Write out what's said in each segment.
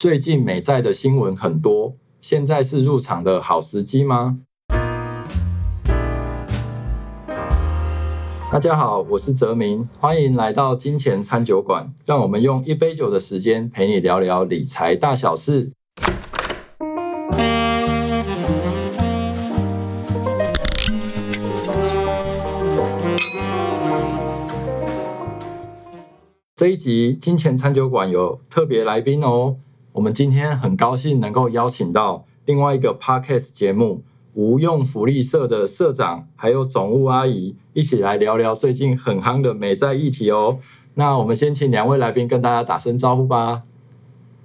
最近美债的新闻很多，现在是入场的好时机吗？大家好，我是泽明，欢迎来到金钱餐酒馆，让我们用一杯酒的时间陪你聊聊理财大小事。这一集金钱餐酒馆有特别来宾哦，我们今天很高兴能够邀请到另外一个 podcast 节目无用福利社的社长，还有总务阿姨一起来聊聊最近很夯的美债议题哦。那我们先请两位来宾跟大家打声招呼吧。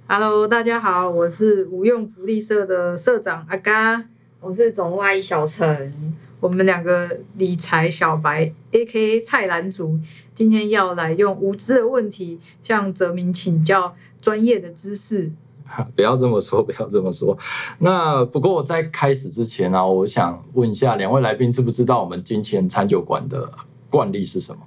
Hello，大家好，我是无用福利社的社长阿嘎，我是总务阿姨小陈，我们两个理财小白 （A.K.A. 菜篮族），今天要来用无知的问题向泽明请教专业的知识。不要这么说，不要这么说。那不过在开始之前呢、我想问一下两位来宾，知不知道我们金钱餐酒馆的惯例是什么？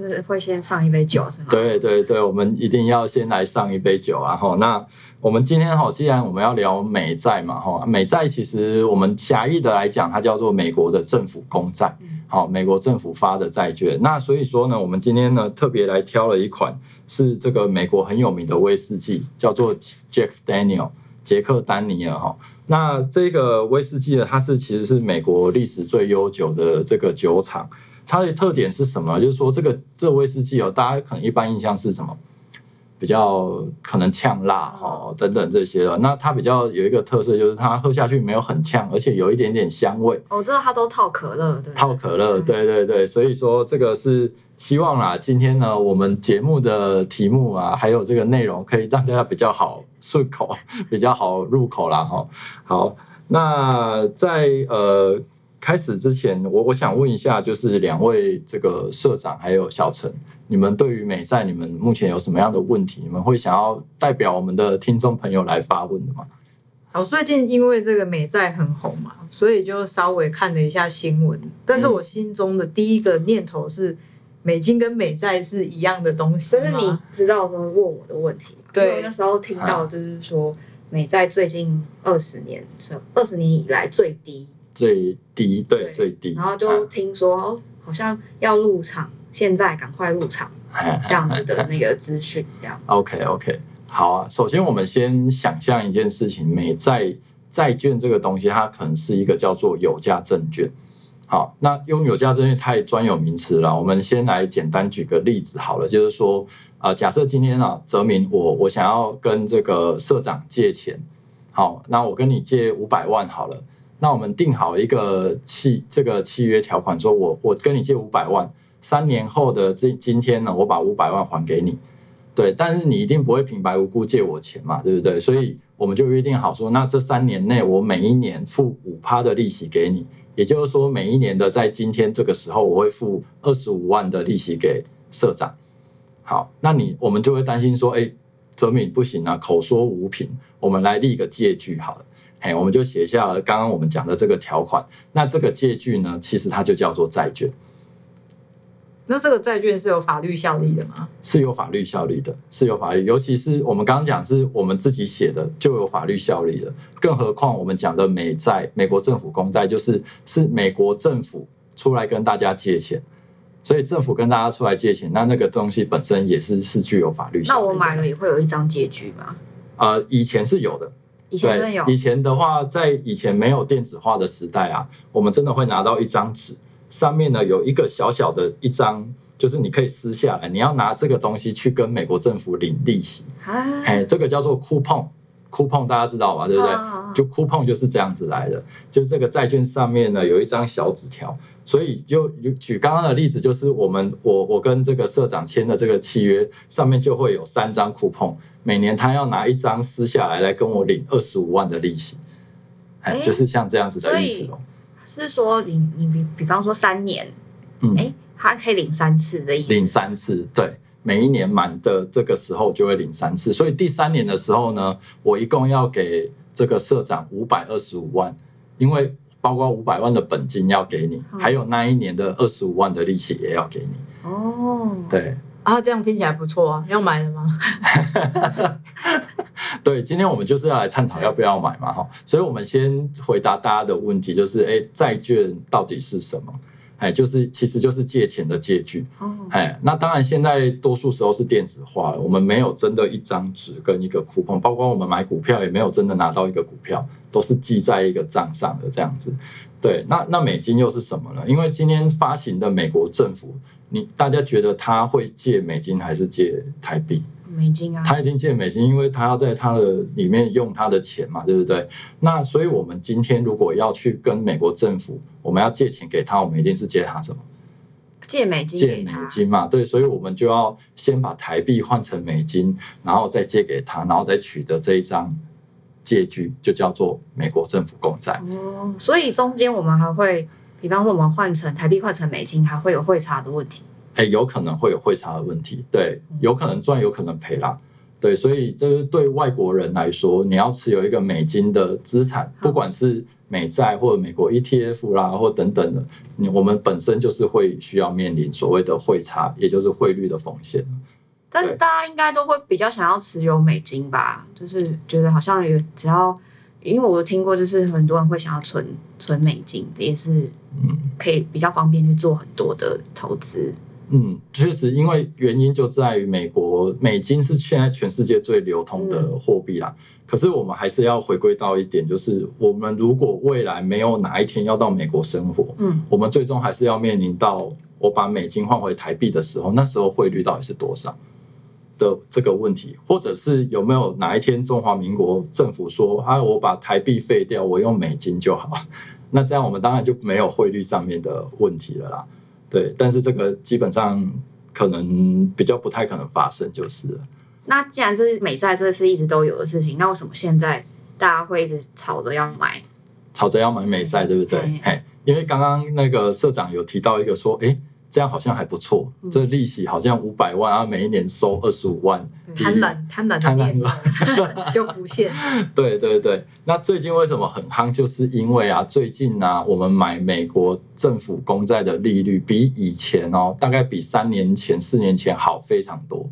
是会先上一杯酒是吗？，对对对，我们一定要先来上一杯酒啊！哈，那我们今天哈，既然我们要聊美债嘛，哈，美债其实我们狭义的来讲，它叫做美国的政府公债，嗯好，美国政府发的债券。那所以说呢，我们今天呢特别来挑了一款是这个美国很有名的威士忌，叫做 Jack Daniel 杰克丹尼尔哈。那这个威士忌呢，它是其实是美国历史最悠久的这个酒厂。它的特点是什么？就是说这个这威士忌哦，大家可能一般印象是什么？比较可能呛辣哈等等这些的。那它比较有一个特色，就是它喝下去没有很呛，而且有一点点香味。我知道它都套可乐，对套可乐，嗯对对对，所以说这个是希望啦。今天呢，我们节目的题目啊，还有这个内容，可以让大家比较好顺口，比较好入口啦哈。好，那在呃开始之前，我我想问一下，就是两位这个社长还有小陈，你们对于美债，你们目前有什么样的问题？你们会想要代表我们的听众朋友来发问的吗？好，最近因为这个美债很红嘛，所以就稍微看了一下新闻。但是我心中的第一个念头是，美金跟美债是一样的东西就？是你知道的时候问我的问题嘛？对那时候听到就是说，美债最近二十年是二十年以来最低，最低，对，对最低，然后就听说哦，好像要入场，现在赶快入场啊这样子的那个资讯，这样 OK OK，好啊。首先，我们先想象一件事情，美债债券这个东西，它可能是一个叫做有价证券。好，那用有价证券太专有名词了，我们先来简单举个例子好了，就是说，啊，假设今天啊，泽明我我想要跟这个社长借钱，好，那我跟你借五百万好了，那我们定好一个契这个契约条款，说我我跟你借五百万，三年后的这今天呢，我把五百万还给你。对，但是你一定不会平白无故借我钱嘛，对不对？所以我们就约定好说，那这三年内我每一年付五趴的利息给你，也就是说每一年的在今天这个时候，我会付二十五万的利息给社长。好，那你我们就会担心说，哎，泽敏不行啊，口说无凭，我们来立个借据好了。嘿，我们就写下了刚刚我们讲的这个条款。那这个借据呢，其实它就叫做债券。那这个债券是有法律效力的吗？是有法律效力的，是有法律，尤其是我们刚刚讲是我们自己写的，就有法律效力的。更何况我们讲的美债，美国政府公债，就是是美国政府出来跟大家借钱，所以政府跟大家出来借钱，那那个东西本身也是是具有法律效力的。那我买了也会有一张借据吗？呃，以前是有的，以前真的有对，以前的话，在以前没有电子化的时代啊，我们真的会拿到一张纸，上面呢有一个小小的一张，就是你可以撕下来，你要拿这个东西去跟美国政府领利息，啊，哎，这个叫做 coupon。coupon 大家知道吧？对不对？啊就 coupon 就是这样子来的，就是这个债券上面呢有一张小纸条，所以就就举刚刚的例子，就是我们我我跟这个社长签的这个契约上面就会有三张 coupon，每年他要拿一张撕下来来跟我领二十五万的利息，哎，哎就是像这样子的意思哦。是说你你比比方说三年，嗯，哎，他可以领三次的意思，领三次，对，每一年满的这个时候就会领三次，所以第三年的时候呢，我一共要给这个社长五百二十五万，因为包括五百万的本金要给你，嗯还有那一年的二十五万的利息也要给你。哦，对，啊，这样听起来不错啊，要买了吗？对，今天我们就是要来探讨要不要买嘛，哈，所以我们先回答大家的问题，就是，哎，债券到底是什么？哎，就是其实就是借钱的借据，哦，哎，那当然现在多数时候是电子化了，我们没有真的一张纸跟一个 coupon，包括我们买股票也没有真的拿到一个股票，都是记在一个账上的这样子。对，那那美金又是什么呢？因为今天发行的美国政府，你大家觉得他会借美金还是借台币？美金啊，他一定借美金，因为他要在他的里面用他的钱嘛，对不对？那所以我们今天如果要去跟美国政府，我们要借钱给他，我们一定是借他什么？借美金借美，金嘛，对，所以我们就要先把台币换成美金，然后再借给他，然后再取得这一张借据，就叫做美国政府公债。哦，所以中间我们还会，比方说我们换成台币换成美金，还会有汇差的问题。哎，有可能会有汇差的问题，对，有可能赚，有可能赔啦，对，所以这是对外国人来说，你要持有一个美金的资产，不管是美债或者美国 ETF 啦，或等等的，你我们本身就是会需要面临所谓的汇差，也就是汇率的风险。但对。大家应该都会比较想要持有美金吧，就是觉得好像有只要，因为我听过，就是很多人会想要存存美金，也是嗯。可以比较方便去做很多的投资。嗯，确实，因为原因就在于美国美金是现在全世界最流通的货币啦。可是我们还是要回归到一点，就是我们如果未来没有哪一天要到美国生活，嗯，我们最终还是要面临到我把美金换回台币的时候，那时候汇率到底是多少的这个问题，或者是有没有哪一天中华民国政府说啊，我把台币废掉，我用美金就好，那这样我们当然就没有汇率上面的问题了啦。对，但是这个基本上可能比较不太可能发生，就是了。那既然就是美债，这是一直都有的事情，那为什么现在大家会一直吵着要买？吵着要买美债，对不对对？嘿，因为刚刚那个社长有提到一个说，哎，这样好像还不错，嗯这利息好像五百万啊，每一年收二十五万，贪婪贪婪的贪婪 就浮现。对对对，那最近为什么很夯？就是因为啊，最近呢、我们买美国政府公债的利率比以前哦，大概比三年前、四年前好非常多。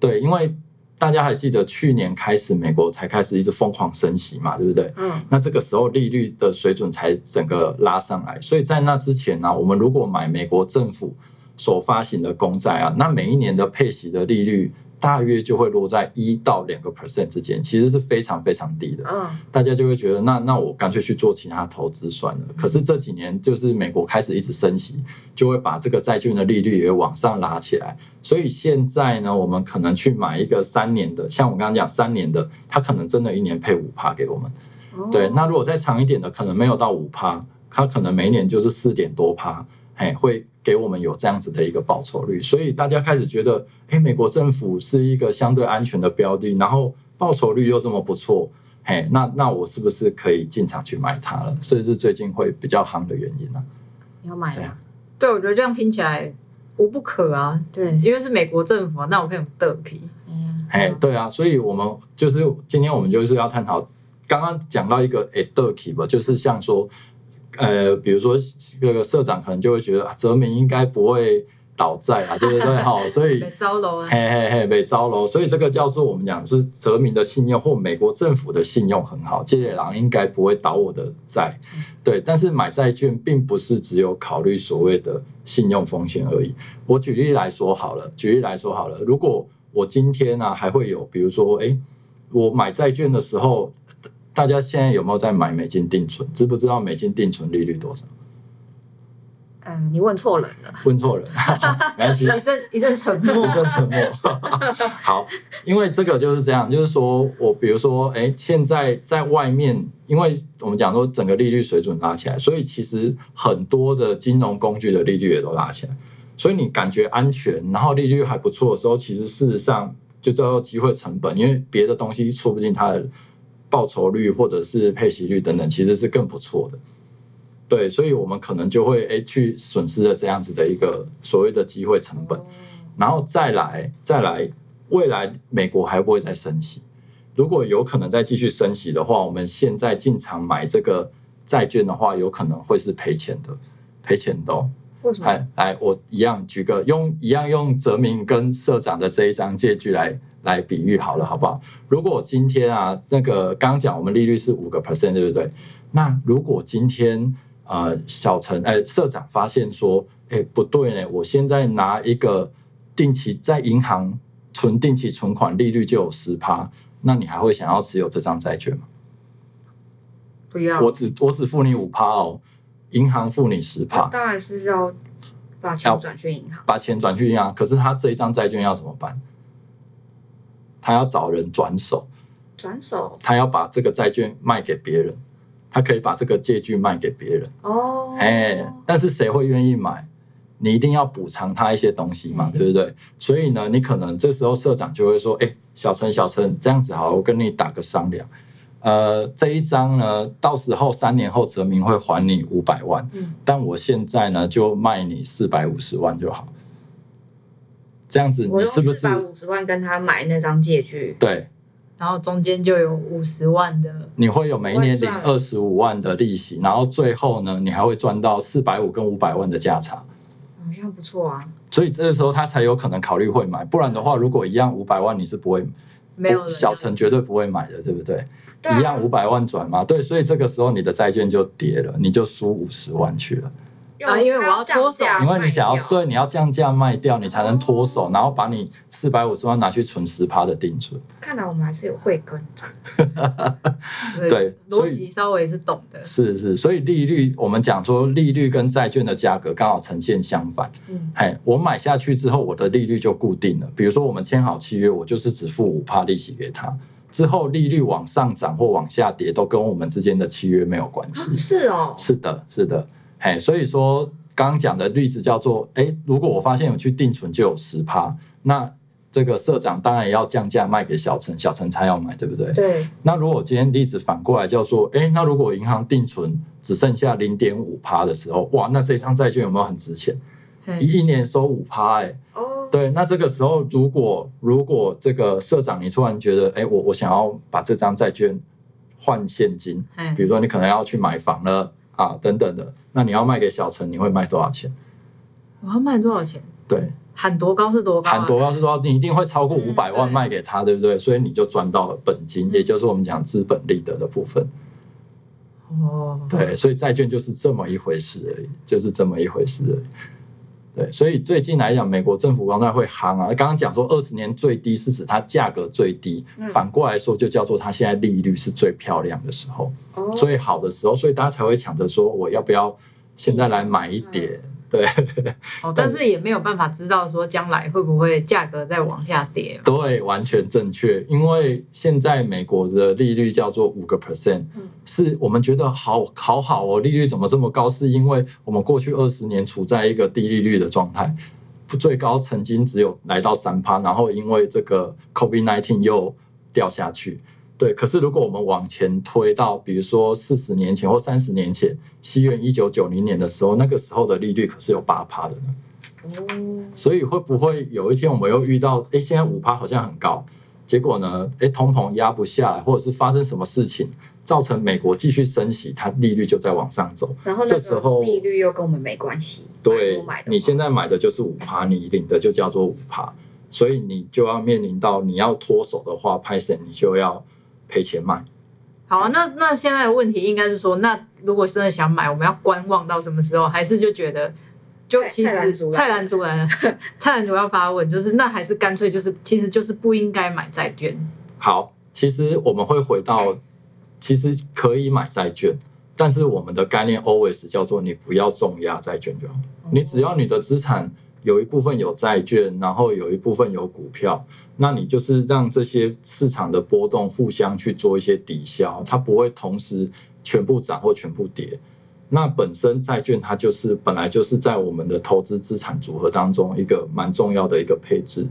对，因为大家还记得去年开始，美国才开始一直疯狂升息嘛，对不对？嗯，那这个时候利率的水准才整个拉上来，所以在那之前呢、我们如果买美国政府所发行的公债啊，那每一年的配息的利率大约就会落在一到两个 percent 之间，其实是非常非常低的。嗯，大家就会觉得，那那我干脆去做其他投资算了。可是这几年就是美国开始一直升息，就会把这个债券的利率也往上拉起来。所以现在呢，我们可能去买一个三年的，像我刚刚讲三年的，它可能真的一年配五趴给我们。哦对，那如果再长一点的，可能没有到五趴，它可能每一年就是四点多趴，哎，会给我们有这样子的一个报酬率。所以大家开始觉得，哎，美国政府是一个相对安全的标的，然后报酬率又这么不错，嘿，那那我是不是可以进场去买它了？这是最近会比较夯的原因啊。你要买吗对啊？对，我觉得这样听起来无不可啊。对，因为是美国政府啊，那我可以用得可以。嗯，嘿，对啊，所以我们就是今天我们就是要探讨，刚刚讲到一个哎 o k 吧，就是像说，呃，比如说这个社长可能就会觉得啊，泽民应该不会倒债啊，对不对？哈，所以 被招楼啊，嘿嘿嘿，被招楼，所以这个叫做我们讲是泽民的信用或美国政府的信用很好，借野郎应该不会倒我的债，对。但是买债券并不是只有考虑所谓的信用风险而已。我举例来说好了，举例来说好了，如果我今天呢、还会有，比如说，哎，我买债券的时候，大家现在有没有在买美金定存？知不知道美金定存利率多少？嗯，你问错人了。问错人，没关系。一阵一阵沉默一。阵沉默。好，因为这个就是这样，就是说我比如说，哎，现在在外面，因为我们讲说整个利率水准拉起来，所以其实很多的金融工具的利率也都拉起来，所以你感觉安全，然后利率还不错的时候，其实事实上就叫做机会成本，因为别的东西说不定它的报酬率或者是配息率等等，其实是更不错的。对，所以我们可能就会哎去损失了这样子的一个所谓的机会成本。然后再来再来，未来美国还不会再升息？如果有可能再继续升息的话，我们现在进场买这个债券的话，有可能会是赔钱的，赔钱的、哦。为什么？来来，我一样举个用一样用泽明跟社长的这一张借据来来比喻好了，好不好？如果今天啊，那个刚刚讲我们利率是五个 percent，对不对？那如果今天呃小陈哎社长发现说，哎不对呢，我现在拿一个定期在银行存定期存款利率就有十趴，那你还会想要持有这张债券吗？不要，我只我只付你五趴哦，银行付你十趴。当然是要把钱转去银行。把钱转去银行，可是他这一张债券要怎么办？他要找人转手，转手他要把这个债券卖给别人，他可以把这个借据卖给别人，哦，哎，但是谁会愿意买？你一定要补偿他一些东西嘛，嗯对不对？所以呢，你可能这时候社长就会说：“哎，小陈，小陈，这样子好，我跟你打个商量，呃，这一张呢，到时候三年后泽明会还你五百万，嗯，但我现在呢就卖你四百五十万就好。这样子你是不四百是五十万跟他买那张借据？对？然后中间就有五十万的，你会有每一年领二十五万的利息，然后最后呢，你还会赚到四百五跟五百万的价差。好像不错啊。所以这个时候他才有可能考虑会买，不然的话，如果一样五百万，你是不会没有小陈绝对不会买的，对不对？一样五百万转嘛，对，所以这个时候你的债券就跌了，你就输五十万去了。啊因为我要脱手因为你想要对你要降价卖掉，你才能脱手，哦然后把你四百五十万拿去存十趴的定存。看来我们还是有慧根。对所以逻辑稍微是懂的。是是，所以利率我们讲说利率跟债券的价格刚好呈现相反。嗯，嘿，我买下去之后，我的利率就固定了。比如说我们签好契约，我就是只付五趴利息给他，之后利率往上涨或往下跌，都跟我们之间的契约没有关系。是哦，是的，是的，嘿，所以说刚刚讲的例子叫做，哎，如果我发现有去定存就有十趴，那这个社长当然也要降价卖给小陈，小陈才要买，对不对？对，那如果今天例子反过来叫做，哎，那如果银行定存只剩下零点五趴的时候，哇，那这张债券有没有很值钱？嘿一一年收五趴，哎，哦，对，那这个时候如果如果这个社长你突然觉得，哎，我我想要把这张债券换现金，嘿比如说你可能要去买房了啊等等的，那你要卖给小陈，你会卖多少钱？我要卖多少钱？对，喊多高是多高、啊？喊多高是多高你一定会超过五嗯百万对卖给他，对不对？所以你就赚到了本金，嗯也就是我们讲资本利得的部分。哦，对，所以债券就是这么一回事而已，就是这么一回事而已。对，所以最近来讲，美国政府房贷会夯啊。刚刚讲说二十年最低是指它价格最低，嗯反过来说就叫做它现在利率是最漂亮的时候。哦，最好的时候，所以大家才会抢着说我要不要现在来买一点。对哦，但是也没有办法知道说将来会不会价格再往下跌。对，完全正确。因为现在美国的利率叫做五个 percent，嗯是我们觉得好好好哦，利率怎么这么高？是因为我们过去二十年处在一个低利率的状态，最高曾经只有来到三趴，然后因为这个 COVID nineteen 又掉下去。对，可是如果我们往前推到，比如说四十年前或三十年前，七月一九九零年的时候，那个时候的利率可是有八趴的呢。哦，所以会不会有一天我们又遇到，哎，现在五趴好像很高，结果呢，哎，通膨压不下来，或者是发生什么事情，造成美国继续升息，它利率就在往上走。然后那这时候利率又跟我们没关系，买对你现在买的就是五趴，你领的就叫做五趴，所以你就要面临到你要脱手的话，拍神你就要赔钱卖。好啊，那那现在的问题应该是说，那如果真的想买，我们要观望到什么时候？还是就觉得，就其实蔡澜主来了，蔡澜主要发问，就是那还是干脆就是，其实就是不应该买债券。好，其实我们会回到，其实可以买债券，但是我们的概念 always 叫做你不要重压债券就好。你只要你的资产有一部分有债券，然后有一部分有股票，那你就是让这些市场的波动互相去做一些抵消，它不会同时全部涨或全部跌。那本身债券它就是本来就是在我们的投资资产组合当中一个蛮重要的一个配置，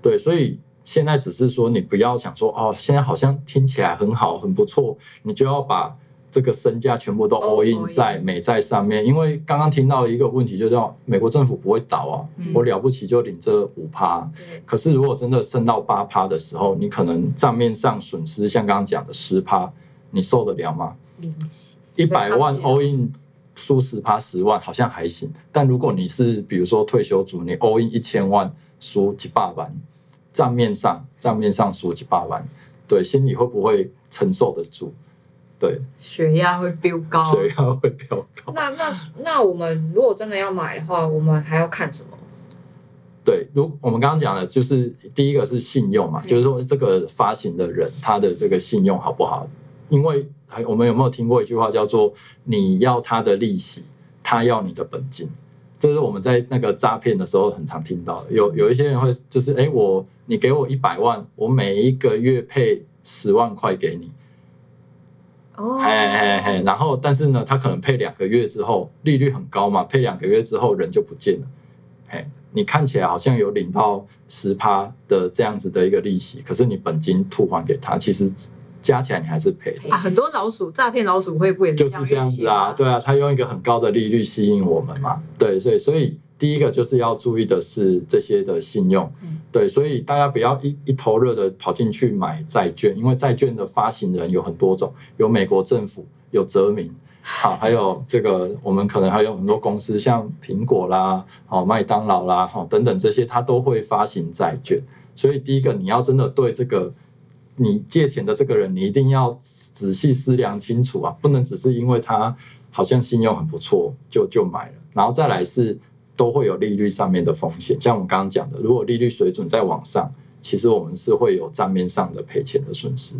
对，所以现在只是说你不要想说哦，现在好像听起来很好很不错，你就要把这个身价全部都 All in 在美债上面，因为刚刚听到一个问题，就叫美国政府不会倒啊，嗯。我了不起就领这五趴，对，可是如果真的升到八趴的时候，你可能账面上损失像刚刚讲的十趴，你受得了吗？一百万 all in 输十趴十万好像还行，但如果你是比如说退休族，你 all in 一千万输几百万，账面上账面上输几百万，对，心里会不会承受得住？对，血压会飙高，血压会飙高。那那那我们如果真的要买的话，我们还要看什么？对，如我们刚刚讲的，就是第一个是信用嘛，嗯就是说这个发行的人他的这个信用好不好？因为还我们有没有听过一句话叫做“你要他的利息，他要你的本金”，这是我们在那个诈骗的时候很常听到的。有有一些人会就是，哎，我你给我一百万，我每一个月配十万块给你，哦，嘿嘿嘿，然后但是呢，他可能配两个月之后，利率很高嘛，配两个月之后人就不见了，嘿，你看起来好像有领到十趴的这样子的一个利息，可是你本金吐还给他，其实加起来你还是赔的。啊，很多老鼠诈骗老鼠会不也就是这样子啊，对啊，他用一个很高的利率吸引我们嘛，对，所以所以第一个就是要注意的是这些的信用嗯，对，所以大家不要一一头热的跑进去买债券，因为债券的发行人有很多种，有美国政府，有泽民。好，还有这个，我们可能还有很多公司，像苹果啦、哦麦当劳啦、好等等这些，它都会发行债券。所以第一个，你要真的对这个你借钱的这个人，你一定要仔细思量清楚啊，不能只是因为他好像信用很不错就就买了，然后再来是都会有利率上面的风险，像我们刚刚讲的，如果利率水准在往上，其实我们是会有账面上的赔钱的损失。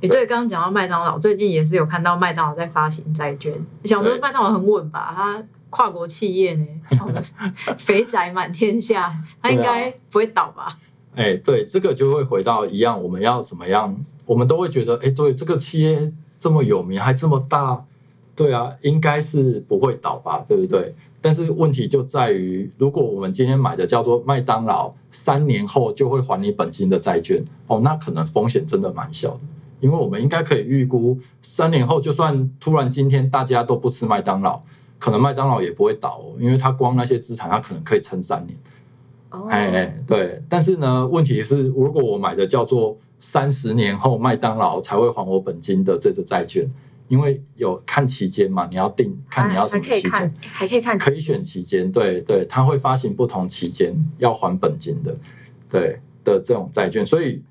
也对，刚刚讲到麦当劳，最近也是有看到麦当劳在发行债券，想说对麦当劳很稳吧，它跨国企业呢，肥宅满天下，它应该不会倒吧？哎，对，这个就会回到一样，我们要怎么样？我们都会觉得，哎，对，这个企业这么有名，还这么大，对啊，应该是不会倒吧，对不对？但是问题就在于，如果我们今天买的叫做麦当劳三年后就会还你本金的债券，哦，那可能风险真的蛮小的，因为我们应该可以预估，三年后就算突然今天大家都不吃麦当劳，可能麦当劳也不会倒哦，因为它光那些资产，它可能可以撑三年。哦，哎，对，但是呢，问题是，如果我买的叫做三十年后麦当劳才会还我本金的这只债券，因为有看期间嘛，你要定看你要什还么期间。还可以看。可以选期间，对对，它会发行不同期间要还本金的，对的这种债券，所以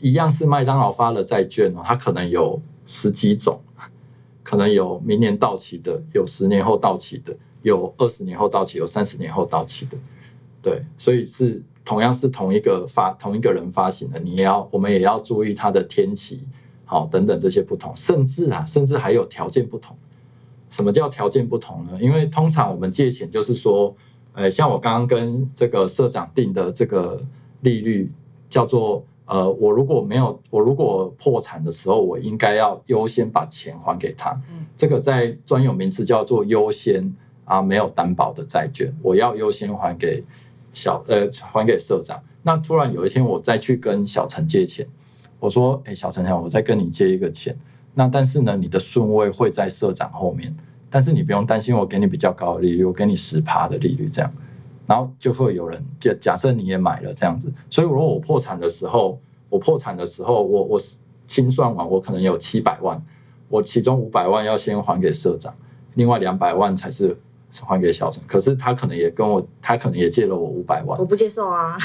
一样是麦当劳发的债券哦，它可能有十几种，可能有明年到期的，有十年后到期的，有二十年后到期，有三十年后到期的，对，所以是同样是同一个发同一个人发行的，你也要我们也要注意它的天期，好等等这些不同，甚至啊，甚至还有条件不同。什么叫条件不同呢？因为通常我们借钱就是说，呃，像我刚刚跟这个社长定的这个利率叫做，呃，我如果没有，我如果破产的时候，我应该要优先把钱还给他。嗯这个在专有名词叫做优先啊，没有担保的债券，我要优先还给小呃还给社长。那突然有一天我再去跟小陈借钱，我说，哎，小陈，我再跟你借一个钱。那但是呢，你的顺位会在社长后面，但是你不用担心，我给你比较高的利率，我给你十趴的利率这样，然后就会有人假假设你也买了这样子，所以如果我破产的时候，我破产的时候，我我清算完，我可能有七百万，我其中五百万要先还给社长，另外两百万才是还给小陈，可是他可能也跟我，他可能也借了我五百万我，不接受啊，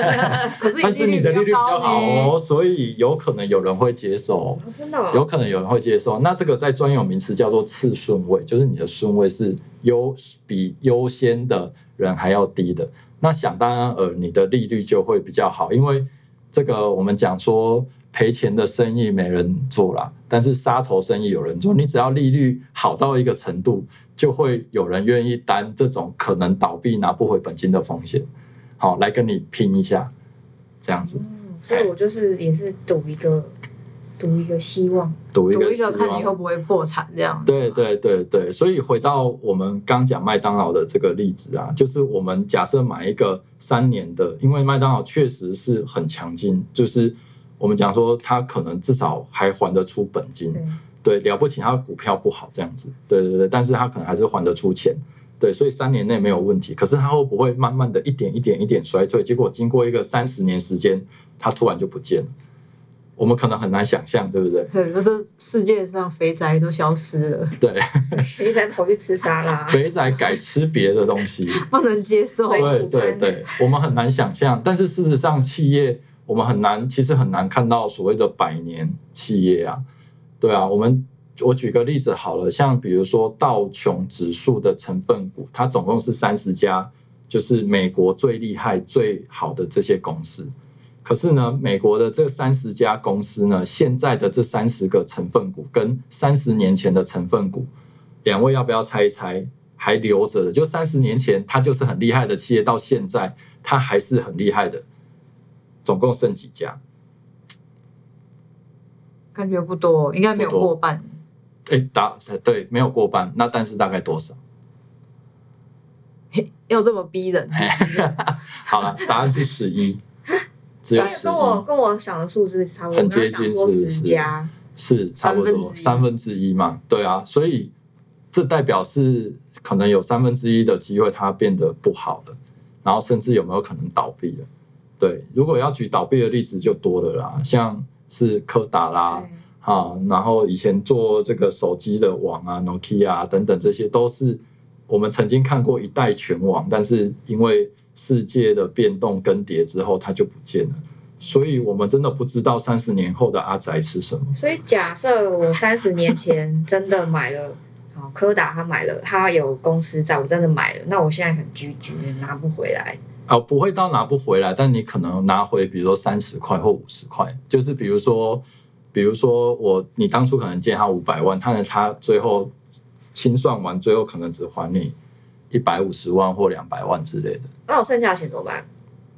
可是但是你的利率比较好。哦，所以有可能有人会接受哦。真的哦有可能有人会接受。那这个在专有名词叫做次顺位，就是你的顺位是优比优先的人还要低的。那想当然尔，你的利率就会比较好，因为这个我们讲说赔钱的生意没人做啦，但是杀头生意有人做。你只要利率好到一个程度，就会有人愿意担这种可能倒闭拿不回本金的风险，好来跟你拼一下，这样子嗯所以我就是也是赌一个赌一个希望，赌一赌一个看你会不会破产这样。对对对对，所以回到我们刚讲麦当劳的这个例子啊，就是我们假设买一个三年的，因为麦当劳确实是很强劲，就是我们讲说他可能至少还还得出本金，对，了不起他的股票不好这样子，对对对，但是他可能还是还得出钱，对，所以三年内没有问题。可是他会不会慢慢的一点一点一点衰退？结果经过一个三十年时间，他突然就不见了。我们可能很难想象，对不对？对，就是世界上肥宅都消失了，对，肥仔跑去吃沙拉，肥仔改吃别的东西，不能接受。水对对对，我们很难想象，但是事实上，企业我们很难，其实很难看到所谓的百年企业啊，对啊，我们我举个例子好了，像比如说道琼指数的成分股，它总共是三十家，就是美国最厉害、最好的这些公司。可是呢，美国的这三十家公司呢，现在的这三十个成分股跟三十年前的成分股，两位要不要猜一猜？还留着的，就三十年前它就是很厉害的企业，到现在它还是很厉害的，总共剩几家？感觉不多，应该没有过半。哎，答对，没有过半，那但是大概多少？嘿要这么逼人是是？好了，答案是十一，只有跟十跟我，跟我想的数字差不多，很接近是是十家，是差不多三分之一三分之一嘛？对啊，所以这代表是可能有三分之一的机会它变得不好的，然后甚至有没有可能倒闭了？对，如果要举倒闭的例子就多了啦，像是柯达啦，对啊，然后以前做这个手机的网啊，Nokia 啊等等，这些都是我们曾经看过一代全网，但是因为世界的变动更迭之后，它就不见了。所以我们真的不知道三十年后的阿宅吃什么。所以假设我三十年前真的买了，好柯达他买了，他有公司在我真的买了，那我现在很居居拿不回来，哦，不会到拿不回来，但你可能拿回，比如说三十块或五十块，就是比如说，比如说我你当初可能借他五百万，但是他最后清算完，最后可能只还你一百五十万或两百万之类的，那我剩下的钱怎么办？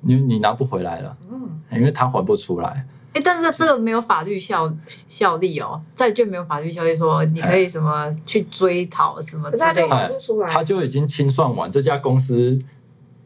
因为你拿不回来了，嗯，因为他还不出来。哎，但是这个没有法律效效力哦，债券没有法律效力，说你可以什么去追讨什么之类的。他就已经清算完，这家公司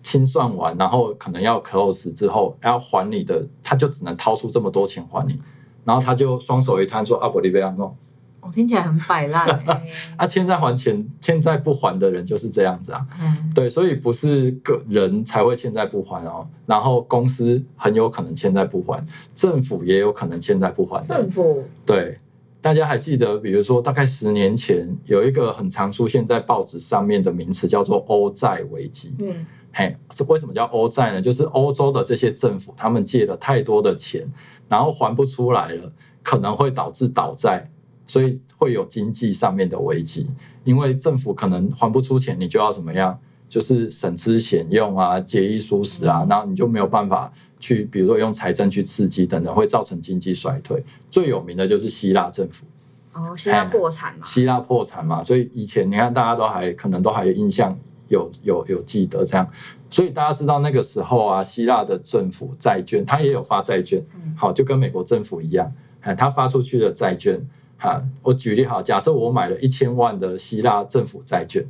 清算完，然后可能要 close 之后要还你的，他就只能掏出这么多钱还你，然后他就双手一摊说：“啊，不，你不要弄。”我听起来很摆烂 啊，欠债还钱，欠债不还的人就是这样子啊。嗯，对，所以不是个人才会欠债不还哦，然后公司很有可能欠债不还，政府也有可能欠债不还。政府对，大家还记得，比如说大概十年前有一个很常出现在报纸上面的名词叫做欧债危机。嗯嘿，这为什么叫欧债呢？就是欧洲的这些政府，他们借了太多的钱，然后还不出来了，可能会导致倒债，所以会有经济上面的危机。因为政府可能还不出钱，你就要怎么样？就是省吃俭用啊，节衣缩食啊，然后你就没有办法去，比如说用财政去刺激等等，会造成经济衰退。最有名的就是希腊政府，哦，希腊破产嘛，希腊破产嘛，所以以前你看大家都还可能都还有印象，有有有记得这样，所以大家知道那个时候啊，希腊的政府债券它也有发债券，嗯好，就跟美国政府一样，哎，它发出去的债券，哈，我举例好，假设我买了一千万的希腊政府债券，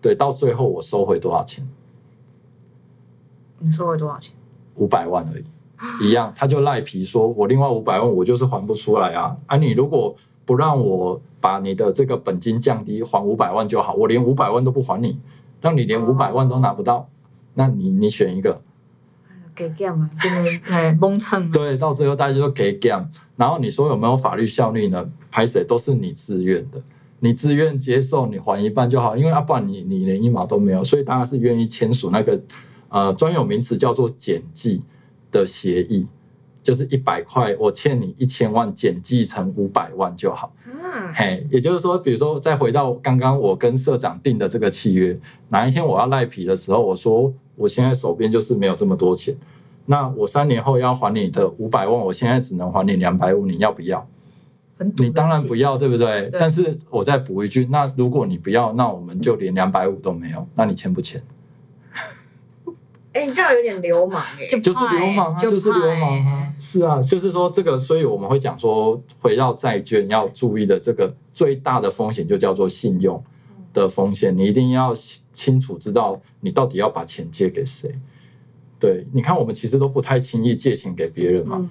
对，到最后我收回多少钱？你收回多少钱？五百万而已，一样，他就赖皮说，我另外五百万我就是还不出来啊！啊，你如果不让我把你的这个本金降低，还五百万就好，我连五百万都不还你，让你连五百万都拿不到，那你你选一个，给 game 吗？这个哎蒙蹭。对，到最后大家就给 gam，然后你说有没有法律效力呢？拍谁都是你自愿的，你自愿接受，你还一半就好，因为要、啊、不然你你连一毛都没有，所以当然是愿意签署那个呃专有名词叫做减记的协议，就是一百块我欠你一千万，减记成五百万就好。啊，嘿，也就是说，比如说再回到刚刚我跟社长定的这个契约，哪一天我要赖皮的时候，我说我现在手边就是没有这么多钱，那我三年后要还你的五百万，我现在只能还你两百五，你要不要？很你当然不要，对不对？对但是我再补一句，那如果你不要，那我们就连两百五都没有，那你签不签？哎，你这样有点流氓哎，就就是流氓啊，就就是流氓啊。欸，是啊，就是说这个，所以我们会讲说，回到债券要注意的这个最大的风险就叫做信用的风险，你一定要清楚知道你到底要把钱借给谁。对，你看我们其实都不太轻易借钱给别人嘛，嗯，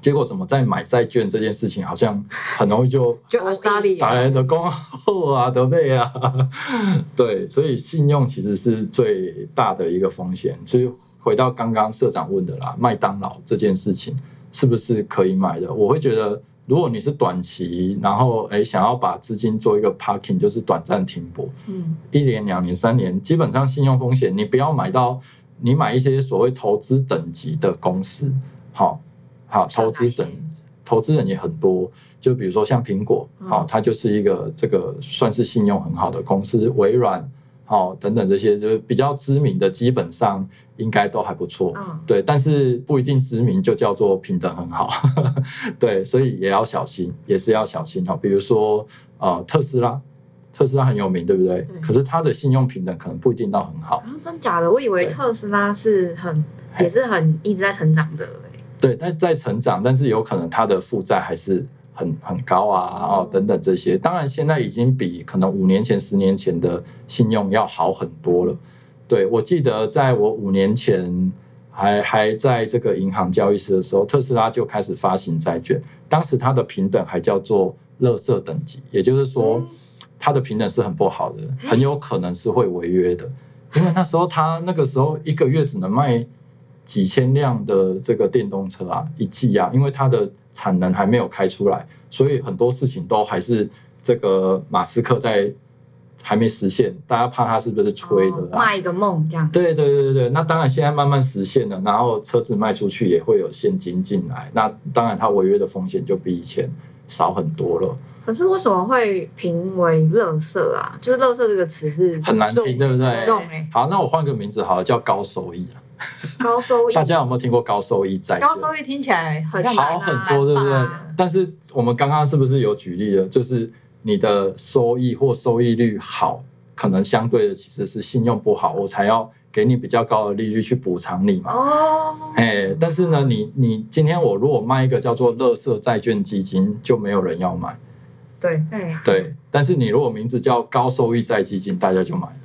结果怎么在买债券这件事情，好像很容易就就阿萨利打来的公后啊，得背啊，对，所以信用其实是最大的一个风险。所以回到刚刚社长问的啦，麦当劳这件事情，是不是可以买的？我会觉得，如果你是短期，然后哎想要把资金做一个 parking，就是短暂停泊，嗯一年、两年、三年，基本上信用风险你不要买到，你买一些所谓投资等级的公司，好好投资人投资人也很多，就比如说像苹果，嗯好、它就是一个这个算是信用很好的公司，微软。好、等等这些就是比较知名的，基本上应该都还不错。嗯对，但是不一定知名就叫做平等很好，对，所以也要小心，也是要小心哈。比如说呃特斯拉，特斯拉很有名，对不对？对可是它的信用平等可能不一定到很好，然后真假的，我以为特斯拉是很也是很一直在成长的、欸，对，但在成长，但是有可能它的负债还是很很高啊，哦等等这些。当然现在已经比可能五年前、十年前的信用要好很多了。对我记得在我五年前还还在这个银行交易室的时候，特斯拉就开始发行债券，当时它的平等还叫做垃圾等级，也就是说嗯它的平等是很不好的，很有可能是会违约的，因为那时候它那个时候一个月只能卖几千辆的这个电动车啊，一季啊，因为它的产能还没有开出来，所以很多事情都还是这个马斯克在还没实现，大家怕他是不是吹的啊？哦卖一个梦这样。对对对对对，那当然现在慢慢实现了，然后车子卖出去也会有现金进来，那当然它违约的风险就比以前少很多了，可是为什么会评为垃圾啊？就是“垃圾”这个词是很难听，对不对？好，那我换个名字好了，叫高收益啊。高收益，大家有没有听过高收益债券？高收益听起来好像好很多，对不对？但是我们刚刚是不是有举例了？就是你的收益或收益率好，可能相对的其实是信用不好，我才要给你比较高的利率去补偿你嘛。哦，哎，但是呢，你你今天我如果卖一个叫做垃圾债券基金，就没有人要买。对，对，对，但是你如果名字叫高收益债基金，大家就买了，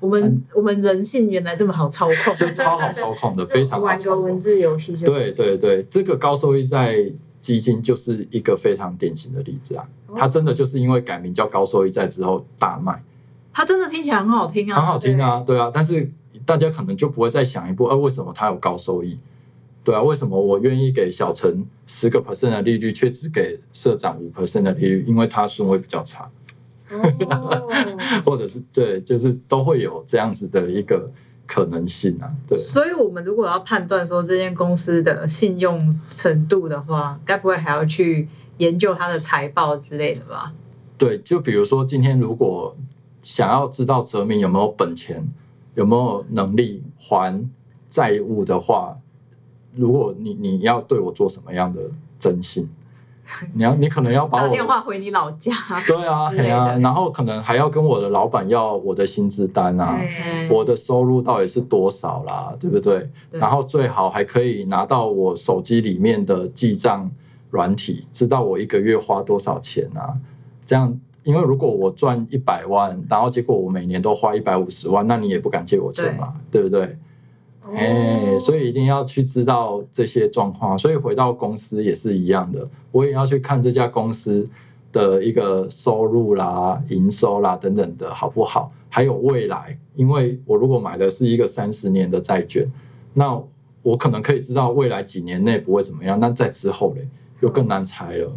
我们我们人性原来这么好操控，就超好操控的，非常好玩操控个文。字游戏就对对对，这个高收益债基金就是一个非常典型的例子啊。哦它真的就是因为改名叫高收益债之后大卖，它真的听起来很好听啊，很好听啊，对啊。但是大家可能就不会再想一步，呃，为什么它有高收益？对啊，为什么我愿意给小陈十个 percent 的利率，却只给社长五 percent 的利率？因为他顺位比较差，哦，或者是对，就是都会有这样子的一个可能性啊。对，所以，我们如果要判断说这间公司的信用程度的话，该不会还要去研究它的财报之类的吧？对，就比如说今天如果想要知道泽明有没有本钱，有没有能力还债务的话，如果你你要对我做什么样的征信，你要你可能要把打我电话回你老家，对啊，之类的嘿啊，然后可能还要跟我的老板要我的薪资单啊，哎我的收入到底是多少啦，对不对？对然后最好还可以拿到我手机里面的记账软体，知道我一个月花多少钱啊？这样，因为如果我赚一百万，然后结果我每年都花一百五十万，那你也不敢借我钱嘛，对不对？哎，所以一定要去知道这些状况。所以回到公司也是一样的，我也要去看这家公司的一个收入啦、营收啦等等的好不好，还有未来。因为我如果买的是一个三十年的债券，那我可能可以知道未来几年内不会怎么样，那在之后嘞又更难猜了。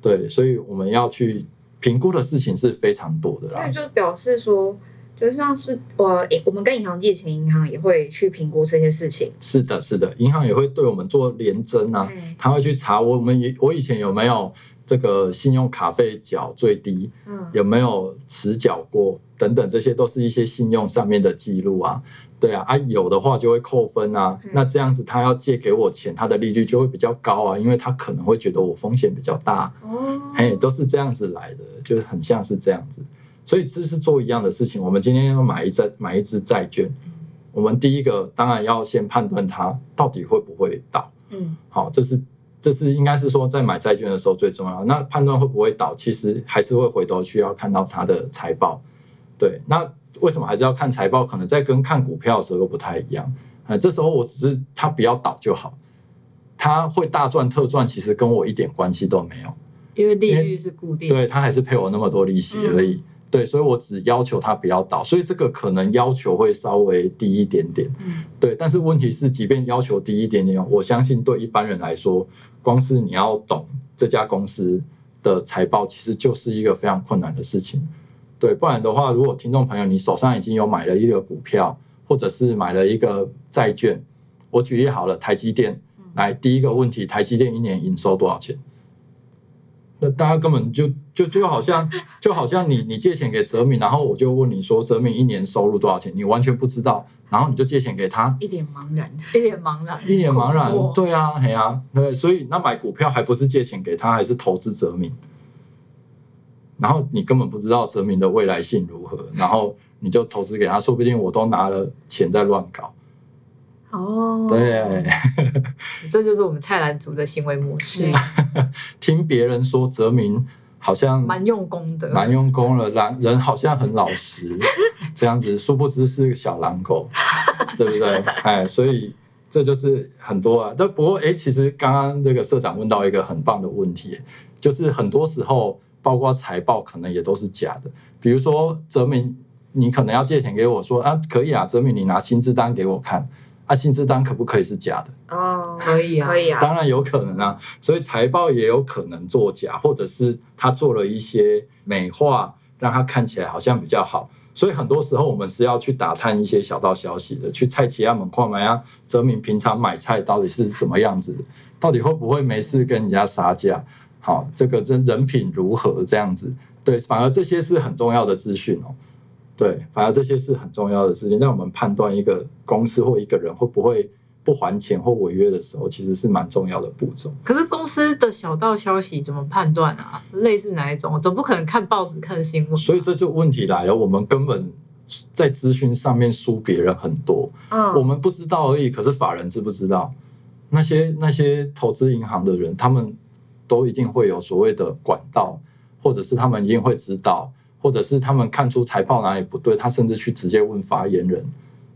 对，所以我们要去评估的事情是非常多的啦所以。就表示说，就像是我我们跟银行借钱，银行也会去评估这些事情。是的，是的，银行也会对我们做联征啊。哎他会去查我们以我以前有没有这个信用卡费缴最低，嗯，有没有迟缴过等等，这些都是一些信用上面的记录啊。对啊，啊有的话就会扣分啊嗯。那这样子他要借给我钱，他的利率就会比较高啊，因为他可能会觉得我风险比较大。哦，嘿，都是这样子来的，就是很像是这样子。所以这是做一样的事情。我们今天要买一债买一只债券，我们第一个当然要先判断它到底会不会倒。嗯，好，这是这是应该是说在买债券的时候最重要。那判断会不会倒，其实还是会回头去要看到它的财报。对，那为什么还是要看财报？可能在跟看股票的时候又不太一样。啊，这时候我只是它不要倒就好，它会大赚特赚，其实跟我一点关系都没有。因为利率是固定的。对，它还是赔我那么多利息而已。对，所以我只要求它不要倒，所以这个可能要求会稍微低一点点。嗯，对，但是问题是，即便要求低一点点，我相信对一般人来说，光是你要懂这家公司的财报，其实就是一个非常困难的事情。对，不然的话，如果听众朋友你手上已经有买了一个股票，或者是买了一个债券，我举例好了，台积电，来第一个问题，台积电一年营收多少钱？那大家根本就就就好像就好像你你借钱给泽敏，然后我就问你说泽敏一年收入多少钱，你完全不知道，然后你就借钱给他，一脸茫然。一脸茫然，一脸茫然，对啊，嘿啊，对，所以那买股票还不是借钱给他，还是投资泽敏，然后你根本不知道泽敏的未来性如何，然后你就投资给他，说不定我都拿了钱在乱搞，哦，对，这就是我们菜篮族的行为模式对，听别人说泽明好像蛮用功的。蛮用功了，人人好像很老实，这样子，殊不知是个小狼狗，对不对？哎，所以这就是很多啊。但不过，哎，其实刚刚这个社长问到一个很棒的问题，就是很多时候，包括财报可能也都是假的。比如说，泽明，你可能要借钱给我说啊，可以啊，泽明，你拿薪资单给我看，啊，薪资单可不可以是假的？哦，可以啊可以啊，当然有可能啊，所以财报也有可能作假，或者是他做了一些美化，让它看起来好像比较好。所以很多时候我们是要去打探一些小道消息的，去菜奇亚门矿买啊，泽明平常买菜到底是怎么样子，到底会不会没事跟人家杀价？好，这个这人品如何这样子？对，反而这些是很重要的资讯哦。对，反而这些是很重要的事情，让我们判断一个公司或一个人会不会不还钱或违约的时候，其实是蛮重要的步骤。可是公司的小道消息怎么判断啊？类似哪一种？总不可能看报纸看新闻吧。所以这就问题来了，我们根本在资讯上面输别人很多，嗯，我们不知道而已。可是法人知不知道？那些那些投资银行的人，他们都一定会有所谓的管道，或者是他们一定会知道，或者是他们看出财报哪里不对，他甚至去直接问发言人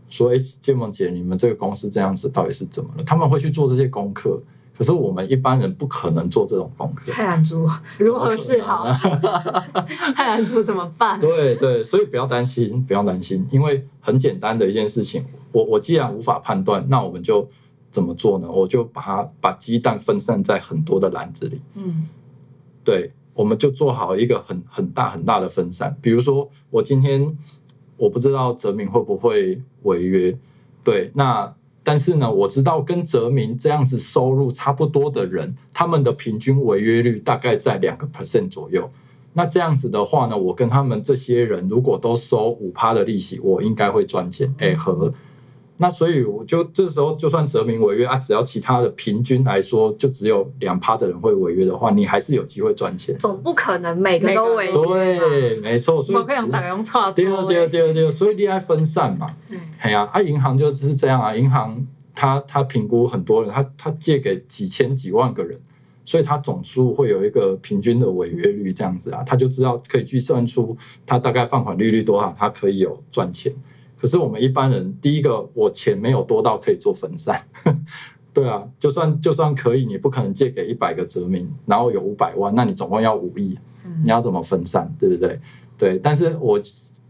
说：“哎，建梦姐，你们这个公司这样子到底是怎么了？”他们会去做这些功课。可是我们一般人不可能做这种功课，菜篮族，如何是好？菜篮族怎么办？对对，所以不要担心，不要担心，因为很简单的一件事情，我我既然无法判断，那我们就怎么做呢？我就把它把鸡蛋分散在很多的篮子里，嗯对，我们就做好一个很很大很大的分散。比如说，我今天我不知道泽明会不会违约，对，那但是呢，我知道跟泽明这样子收入差不多的人，他们的平均违约率大概在两个 percent 左右。那这样子的话呢，我跟他们这些人如果都收五趴的利息，我应该会赚钱。哎，和那所以我就这时候就算泽明违约啊，只要其他的平均来说，就只有两趴的人会违约的话，你还是有机会赚钱。总不可能每个都违约吧对，没错，所以我可以用打用错第二、第二、第二、第二，所以利害分散嘛。嗯哎呀、啊，银行就是这样啊，银行它它评估很多人，他它借给几千几万个人，所以它总数会有一个平均的违约率这样子啊，他就知道可以计算出他大概放款利率多少，他可以有赚钱。可是我们一般人，第一个我钱没有多到可以做分散，对啊，就算就算可以，你不可能借给一百个泽民，然后有五百万，那你总共要五亿，嗯你要怎么分散，对不对？对，但是我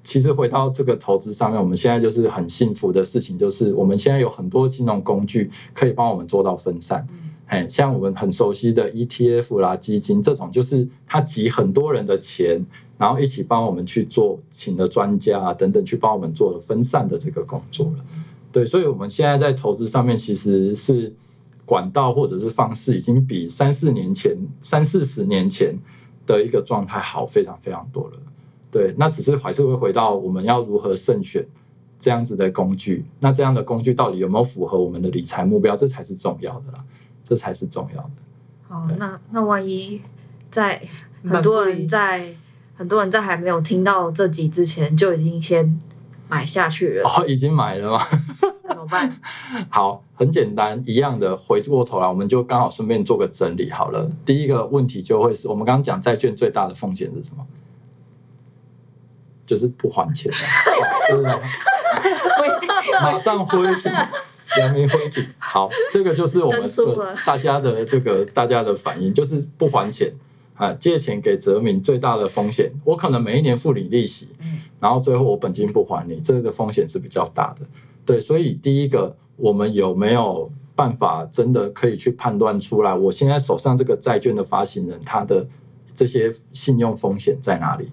其实回到这个投资上面，我们现在就是很幸福的事情，就是我们现在有很多金融工具可以帮我们做到分散。哎，像我们很熟悉的 ETF 啦、基金这种，就是它集很多人的钱，然后一起帮我们去做，请的专家啊等等去帮我们做了分散的这个工作了。对，所以我们现在在投资上面其实是管道或者是方式，已经比三四年前、三四十年前的一个状态好非常非常多了。对，那只是还是会回到我们要如何慎选这样子的工具，那这样的工具到底有没有符合我们的理财目标，这才是重要的啦，这才是重要的。好，那那万一在很多人在很多人在还没有听到这集之前就已经先买下去了，哦，已经买了吗？怎么办？好，很简单，一样的，回过头来，我们就刚好顺便做个整理好了。第一个问题就会是我们刚刚讲债券最大的风险是什么？就是不还钱，对不对？马上挥去，扬名挥去。好，这个就是我们登出了的大家的这个大家的反应，就是不还钱。啊，借钱给泽民最大的风险，我可能每一年付你利息，嗯然后最后我本金不还你，这个风险是比较大的。对，所以第一个，我们有没有办法真的可以去判断出来，我现在手上这个债券的发行人他的这些信用风险在哪里？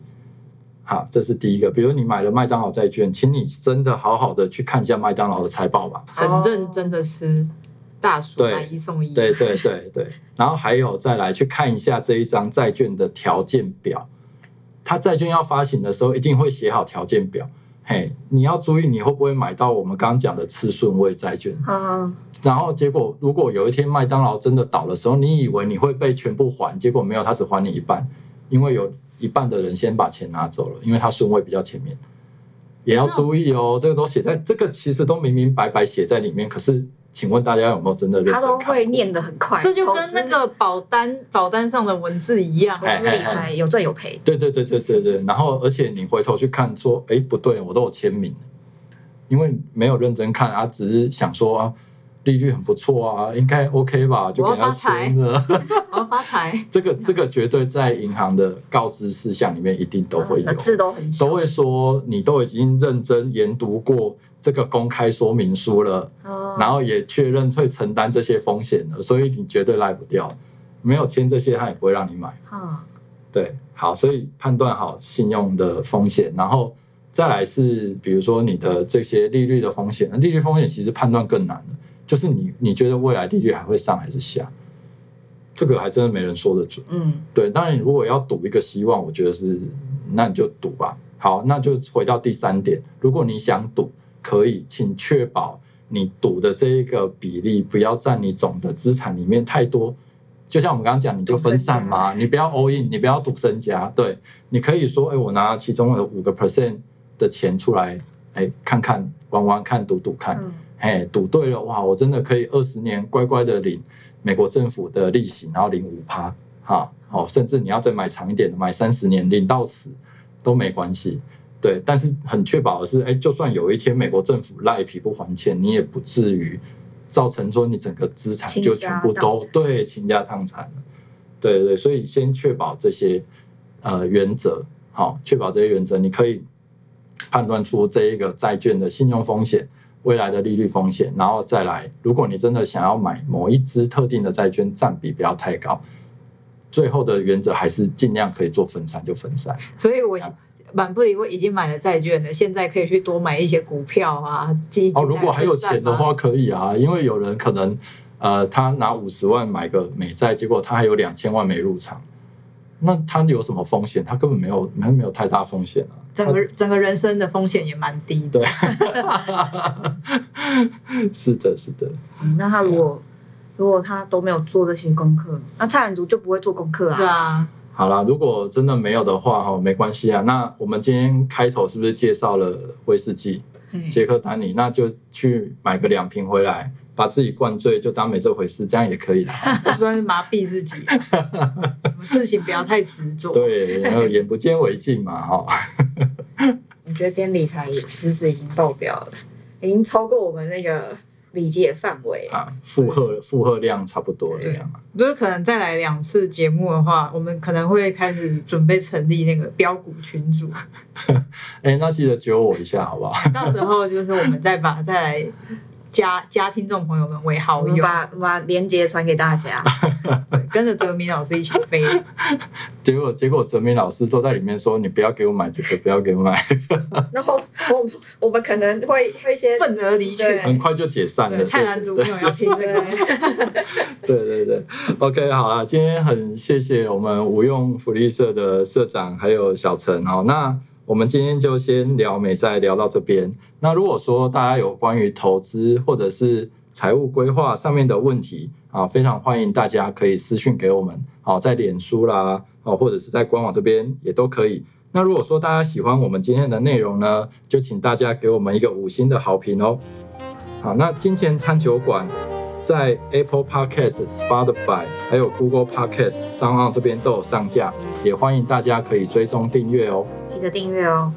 好，这是第一个。比如你买了麦当劳债券，请你真的好好的去看一下麦当劳的财报吧。很认真的吃大薯对买一送一，对对对对，然后还有再来去看一下这一张债券的条件表，它债券要发行的时候一定会写好条件表。嘿，你要注意你会不会买到我们刚刚讲的次顺位债券。嗯，然后结果如果有一天麦当劳真的倒的时候，你以为你会被全部还，结果没有，他只还你一半，因为有一半的人先把钱拿走了，因为他顺位比较前面。也要注意哦，这个都写在这个其实都明明白白写在里面，可是请问大家有没有真的认真他看过？都会念得很快，这就跟那个保单保单上的文字一样。投，资理财有赚有赔，对对对对对对，然后而且你回头去看说，哎不对，我都有签名，因为没有认真看，啊只是想说啊，利率很不错啊，应该 OK 吧，就给他签了。我要发财。这个这个绝对在银行的告知事项里面一定都会有，字都很小，都会说你都已经认真研读过这个公开说明书了，哦然后也确认会承担这些风险了，所以你绝对赖不掉。没有签这些，他也不会让你买。啊，对，好，所以判断好信用的风险，然后再来是比如说你的这些利率的风险，利率风险其实判断更难了，就是你你觉得未来利率还会上还是下，这个还真的没人说得准。嗯，对，当然如果要赌一个希望，我觉得是那你就赌吧。好，那就回到第三点，如果你想赌，可以，请确保你赌的这一个比例不要占你总的资产里面太多。就像我们刚刚讲，你就分散嘛，你不要 all in，你不要赌身家。对，你可以说，哎，我拿其中的五个 percent 的钱出来，哎，看看玩玩看，赌赌看。嗯嘿，赌对了，哇，我真的可以二十年乖乖的领美国政府的利息，然后领五趴，哈，哦，甚至你要再买长一点的，买三十年，领到死都没关系。对，但是很确保的是，哎，就算有一天美国政府赖皮不还钱，你也不至于造成说你整个资产就全部都对倾家荡产了。对对对，所以先确保这些呃原则，好、确保这些原则，你可以判断出这一个债券的信用风险、未来的利率风险，然后再来，如果你真的想要买某一只特定的债券，占比不要太高，最后的原则还是尽量可以做分散就分散。所以我满不理我已经买了债券的，现在可以去多买一些股票啊、基金啊。哦，如果还有钱的话，可以啊，因为有人可能呃，他拿五十万买个美债，结果他还有两千万没入场，那他有什么风险？他根本没有没没有太大风险啊。整个整个人生的风险也蛮低的。对，是的，是的。嗯那他如果如果他都没有做这些功课，那蔡仁竹就不会做功课啊。对啊，好啦，如果真的没有的话，哈，没关系啊。那我们今天开头是不是介绍了威士忌嘿杰克丹尼？那就去买个两瓶回来，把自己灌醉，就当没这回事，这样也可以啦。算是麻痹自己，什么事情不要太执着。对，然后眼不见为净嘛，哈。我觉得今天理财知识已经爆表了，已经超过我们那个理解范围。啊，负荷负荷量差不多了这对样。就是可能再来两次节目的话，我们可能会开始准备成立那个标股群组，哎，那记得揪我一下好不好？到时候就是我们再把再来加加听众朋友们为好友，把把链接传给大家，跟着泽明老师一起飞。结果结果泽明老师都在里面说，你不要给我买这个，不要给我买，然后我我们可能会会先愤而离去。很快就解散了。对，蔡澜对族没有要听这个。对对对，OK，好了，今天很谢谢我们无用福利社的社长还有小陈哦。那我们今天就先聊美债，聊到这边。那如果说大家有关于投资或者是财务规划上面的问题啊，非常欢迎大家可以私讯给我们，好，在脸书啦，哦，或者是在官网这边也都可以。那如果说大家喜欢我们今天的内容呢，就请大家给我们一个五星的好评哦。好，那金钱餐酒馆在 Apple Podcast、Spotify 还有 Google Podcast 上岸这边都有上架，也欢迎大家可以追踪订阅哦。记得订阅哦。